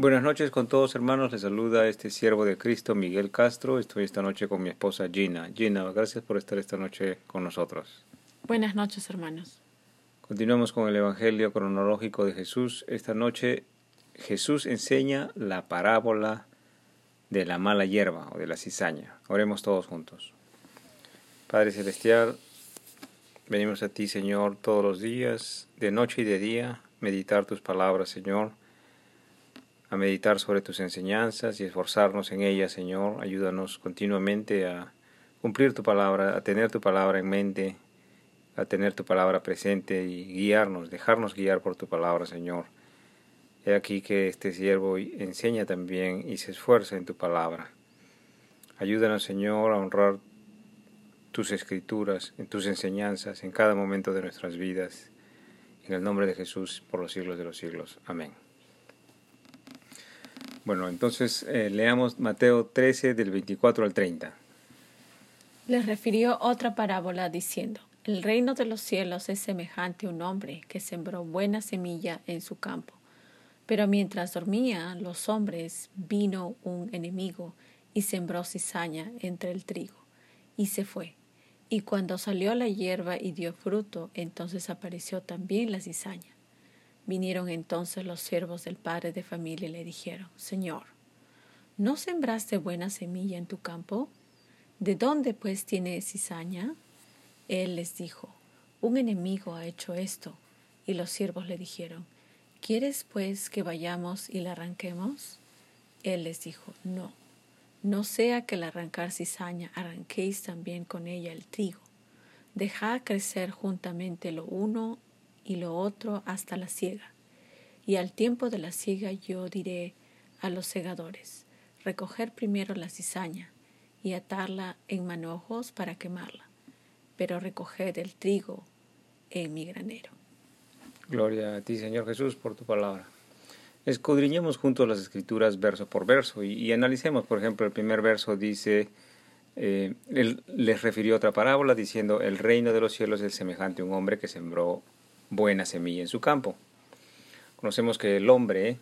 Buenas noches con todos hermanos, les saluda este siervo de Cristo Miguel Castro, estoy esta noche con mi esposa Gina. Gina, gracias por estar esta noche con nosotros. Buenas noches hermanos. Continuamos con el Evangelio cronológico de Jesús. Esta noche Jesús enseña la parábola de la mala hierba o de la cizaña. Oremos todos juntos. Padre Celestial, venimos a ti Señor todos los días, de noche y de día, meditar tus palabras Señor a meditar sobre tus enseñanzas y esforzarnos en ellas, Señor. Ayúdanos continuamente a cumplir tu palabra, a tener tu palabra en mente, a tener tu palabra presente y guiarnos, dejarnos guiar por tu palabra, Señor. He aquí que este siervo enseña también y se esfuerza en tu palabra. Ayúdanos, Señor, a honrar tus escrituras, en tus enseñanzas, en cada momento de nuestras vidas. En el nombre de Jesús, por los siglos de los siglos. Amén. Bueno, entonces eh, leamos Mateo 13 del 24 al 30. Les refirió otra parábola diciendo, el reino de los cielos es semejante a un hombre que sembró buena semilla en su campo. Pero mientras dormía los hombres, vino un enemigo y sembró cizaña entre el trigo, y se fue. Y cuando salió la hierba y dio fruto, entonces apareció también la cizaña. Vinieron entonces los siervos del padre de familia y le dijeron, Señor, ¿no sembraste buena semilla en tu campo? ¿De dónde pues tiene cizaña? Él les dijo, un enemigo ha hecho esto. Y los siervos le dijeron, ¿quieres pues que vayamos y la arranquemos? Él les dijo, no, no sea que al arrancar cizaña arranquéis también con ella el trigo. Dejad crecer juntamente lo uno y lo otro hasta la siega. Y al tiempo de la siega yo diré a los segadores, recoger primero la cizaña y atarla en manojos para quemarla, pero recoged el trigo en mi granero. Gloria a ti, Señor Jesús, por tu palabra. Escudriñemos juntos las escrituras verso por verso y, analicemos, por ejemplo, el primer verso dice, eh, él les refirió otra parábola diciendo, el reino de los cielos es semejante a un hombre que sembró buena semilla en su campo. Conocemos que el hombre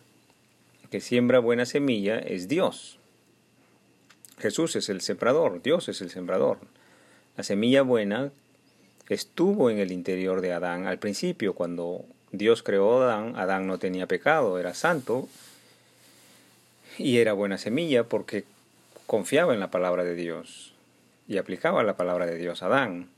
que siembra buena semilla es Dios. Jesús es el sembrador, Dios es el sembrador. La semilla buena estuvo en el interior de Adán al principio, cuando Dios creó a Adán, Adán no tenía pecado, era santo y era buena semilla porque confiaba en la palabra de Dios y aplicaba la palabra de Dios a Adán.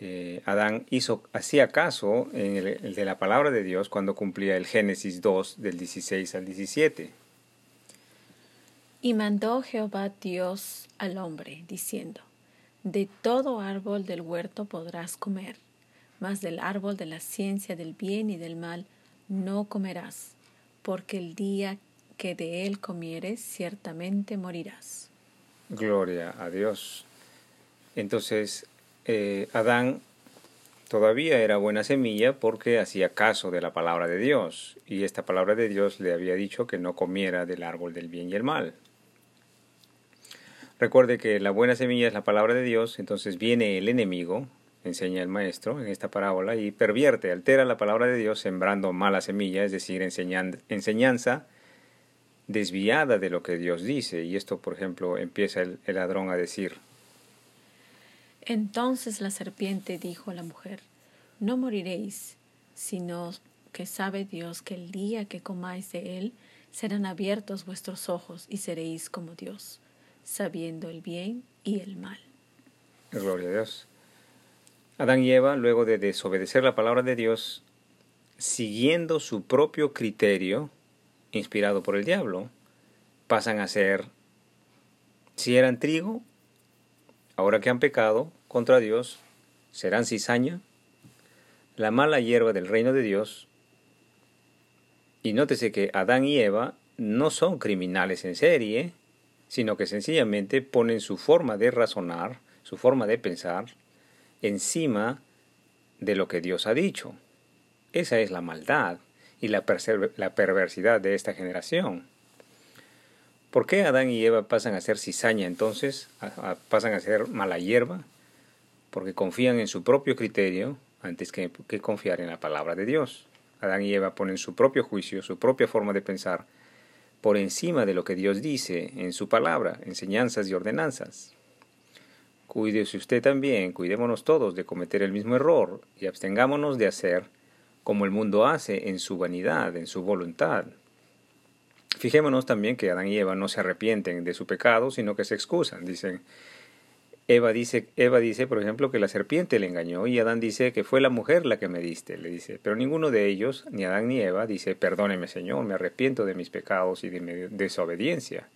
Eh, Adán hizo, hacía caso en el, de la palabra de Dios cuando cumplía el Génesis 2 del 16 al 17. Y mandó Jehová Dios al hombre, diciendo, De todo árbol del huerto podrás comer, mas del árbol de la ciencia del bien y del mal no comerás, porque el día que de él comieres ciertamente morirás. Gloria a Dios. Entonces, eh, Adán todavía era buena semilla porque hacía caso de la palabra de Dios, y esta palabra de Dios le había dicho que no comiera del árbol del bien y el mal. Recuerde que la buena semilla es la palabra de Dios, entonces viene el enemigo, enseña el maestro en esta parábola, y pervierte, altera la palabra de Dios sembrando mala semilla, es decir, enseñanza desviada de lo que Dios dice. Y esto, por ejemplo, empieza el ladrón a decir, entonces la serpiente dijo a la mujer, No moriréis, sino que sabe Dios que el día que comáis de él serán abiertos vuestros ojos y seréis como Dios, sabiendo el bien y el mal. Gloria a Dios. Adán y Eva, luego de desobedecer la palabra de Dios, siguiendo su propio criterio, inspirado por el diablo, pasan a ser, si eran trigo, ahora que han pecado contra Dios, serán cizaña, la mala hierba del reino de Dios. Y nótese que Adán y Eva no son criminales en serie, sino que sencillamente ponen su forma de razonar, su forma de pensar, encima de lo que Dios ha dicho. Esa es la maldad y la, la perversidad de esta generación. ¿Por qué Adán y Eva pasan a ser cizaña entonces? pasan a ser mala hierba. Porque confían en su propio criterio antes que, confiar en la palabra de Dios. Adán y Eva ponen su propio juicio, su propia forma de pensar, por encima de lo que Dios dice en su palabra, enseñanzas y ordenanzas. Cuídese usted también, cuidémonos todos de cometer el mismo error y abstengámonos de hacer como el mundo hace en su vanidad, en su voluntad. Fijémonos también que Adán y Eva no se arrepienten de su pecado, sino que se excusan. Dicen, Eva dice, Eva dice, por ejemplo, que la serpiente le engañó y Adán dice que fue la mujer la que me diste, le dice. Pero ninguno de ellos, ni Adán ni Eva, dice, perdóneme Señor, me arrepiento de mis pecados y de mi desobediencia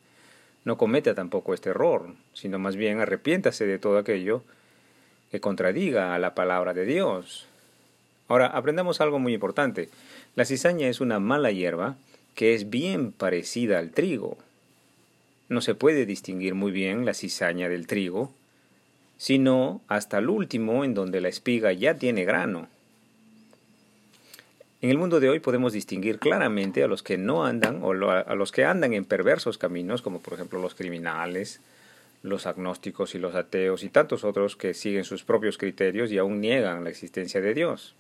no cometa tampoco este error, sino más bien arrepiéntase de todo aquello que contradiga a la palabra de Dios. Ahora, aprendamos algo muy importante. La cizaña es una mala hierba que es bien parecida al trigo. No se puede distinguir muy bien la cizaña del trigo, sino hasta el último en donde la espiga ya tiene grano. En el mundo de hoy podemos distinguir claramente a los que no andan o a los que andan en perversos caminos, como por ejemplo los criminales, los agnósticos y los ateos y tantos otros que siguen sus propios criterios y aún niegan la existencia de Dios.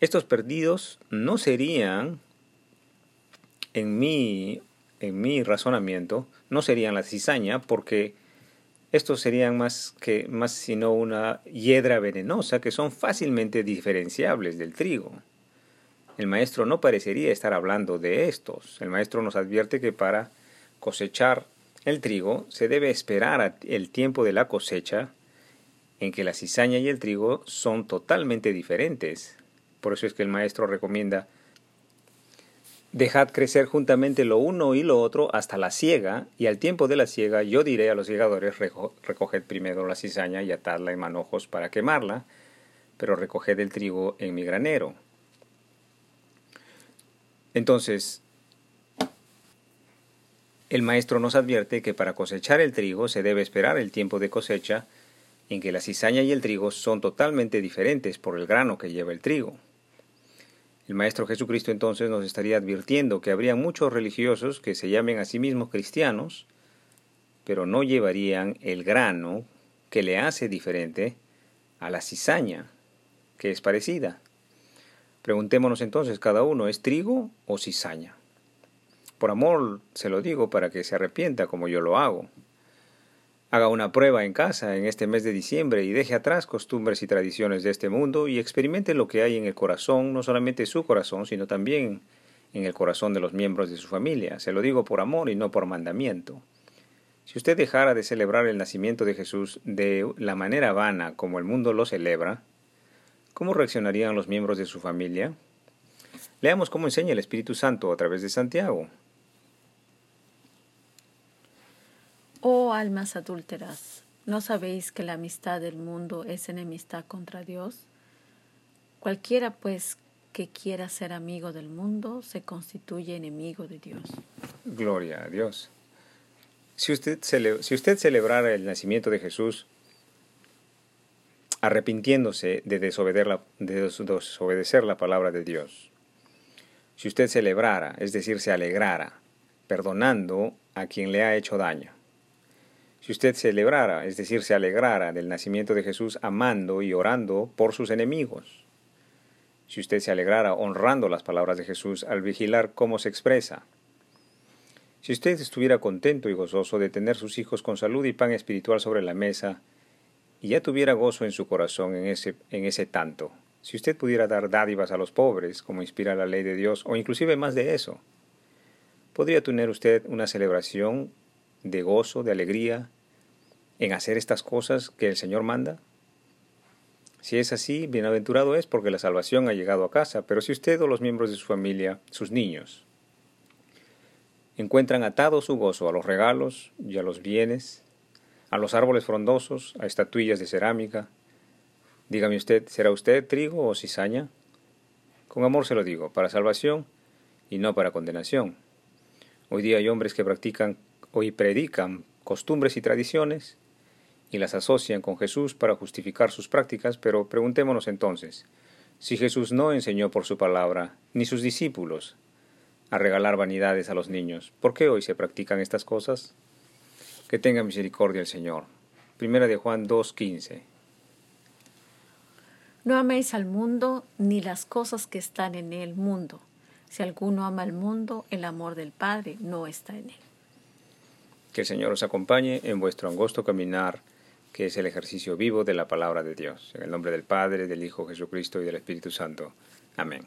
Estos perdidos no serían, en mi, en mi razonamiento, no serían la cizaña porque estos serían más que más sino una hiedra venenosa que son fácilmente diferenciables del trigo. El maestro no parecería estar hablando de estos. El maestro nos advierte que para cosechar el trigo se debe esperar el tiempo de la cosecha en que la cizaña y el trigo son totalmente diferentes. Por eso es que el maestro recomienda Dejad crecer juntamente lo uno y lo otro hasta la siega, y al tiempo de la siega yo diré a los segadores, recoged primero la cizaña y atadla en manojos para quemarla, pero recoged el trigo en mi granero. Entonces, el maestro nos advierte que para cosechar el trigo se debe esperar el tiempo de cosecha en que la cizaña y el trigo son totalmente diferentes por el grano que lleva el trigo. El Maestro Jesucristo entonces nos estaría advirtiendo que habría muchos religiosos que se llamen a sí mismos cristianos, pero no llevarían el grano que le hace diferente a la cizaña, que es parecida. Preguntémonos entonces cada uno, ¿es trigo o cizaña? Por amor se lo digo para que se arrepienta como yo lo hago. Haga una prueba en casa en este mes de diciembre y deje atrás costumbres y tradiciones de este mundo y experimente lo que hay en el corazón, no solamente su corazón, sino también en el corazón de los miembros de su familia. Se lo digo por amor y no por mandamiento. Si usted dejara de celebrar el nacimiento de Jesús de la manera vana como el mundo lo celebra, ¿cómo reaccionarían los miembros de su familia? Leamos cómo enseña el Espíritu Santo a través de Santiago. Oh almas adúlteras, ¿no sabéis que la amistad del mundo es enemistad contra Dios? Cualquiera pues que quiera ser amigo del mundo se constituye enemigo de Dios. Gloria a Dios. Si usted, si usted celebrara el nacimiento de Jesús arrepintiéndose de desobedecer, la, de desobedecer la palabra de Dios, si usted celebrara, es decir, se alegrara, perdonando a quien le ha hecho daño, si usted celebrara, es decir, se alegrara del nacimiento de Jesús amando y orando por sus enemigos. Si usted se alegrara honrando las palabras de Jesús al vigilar cómo se expresa. Si usted estuviera contento y gozoso de tener sus hijos con salud y pan espiritual sobre la mesa, y ya tuviera gozo en su corazón en ese, en ese tanto, si usted pudiera dar dádivas a los pobres, como inspira la ley de Dios, o inclusive más de eso, podría tener usted una celebración de gozo, de alegría, en hacer estas cosas que el Señor manda? Si es así, bienaventurado es porque la salvación ha llegado a casa, pero si usted o los miembros de su familia, sus niños, encuentran atado su gozo a los regalos y a los bienes, a los árboles frondosos, a estatuillas de cerámica, dígame usted, ¿será usted trigo o cizaña? Con amor se lo digo, para salvación y no para condenación. Hoy día hay hombres que practican hoy predican costumbres y tradiciones y las asocian con Jesús para justificar sus prácticas, pero preguntémonos entonces, si Jesús no enseñó por su palabra, ni sus discípulos, a regalar vanidades a los niños, ¿por qué hoy se practican estas cosas? Que tenga misericordia el Señor. Primera de Juan 2.15. No améis al mundo ni las cosas que están en el mundo. Si alguno ama al mundo, el amor del Padre no está en él. Que el Señor os acompañe en vuestro angosto caminar, que es el ejercicio vivo de la palabra de Dios. En el nombre del Padre, del Hijo Jesucristo y del Espíritu Santo. Amén.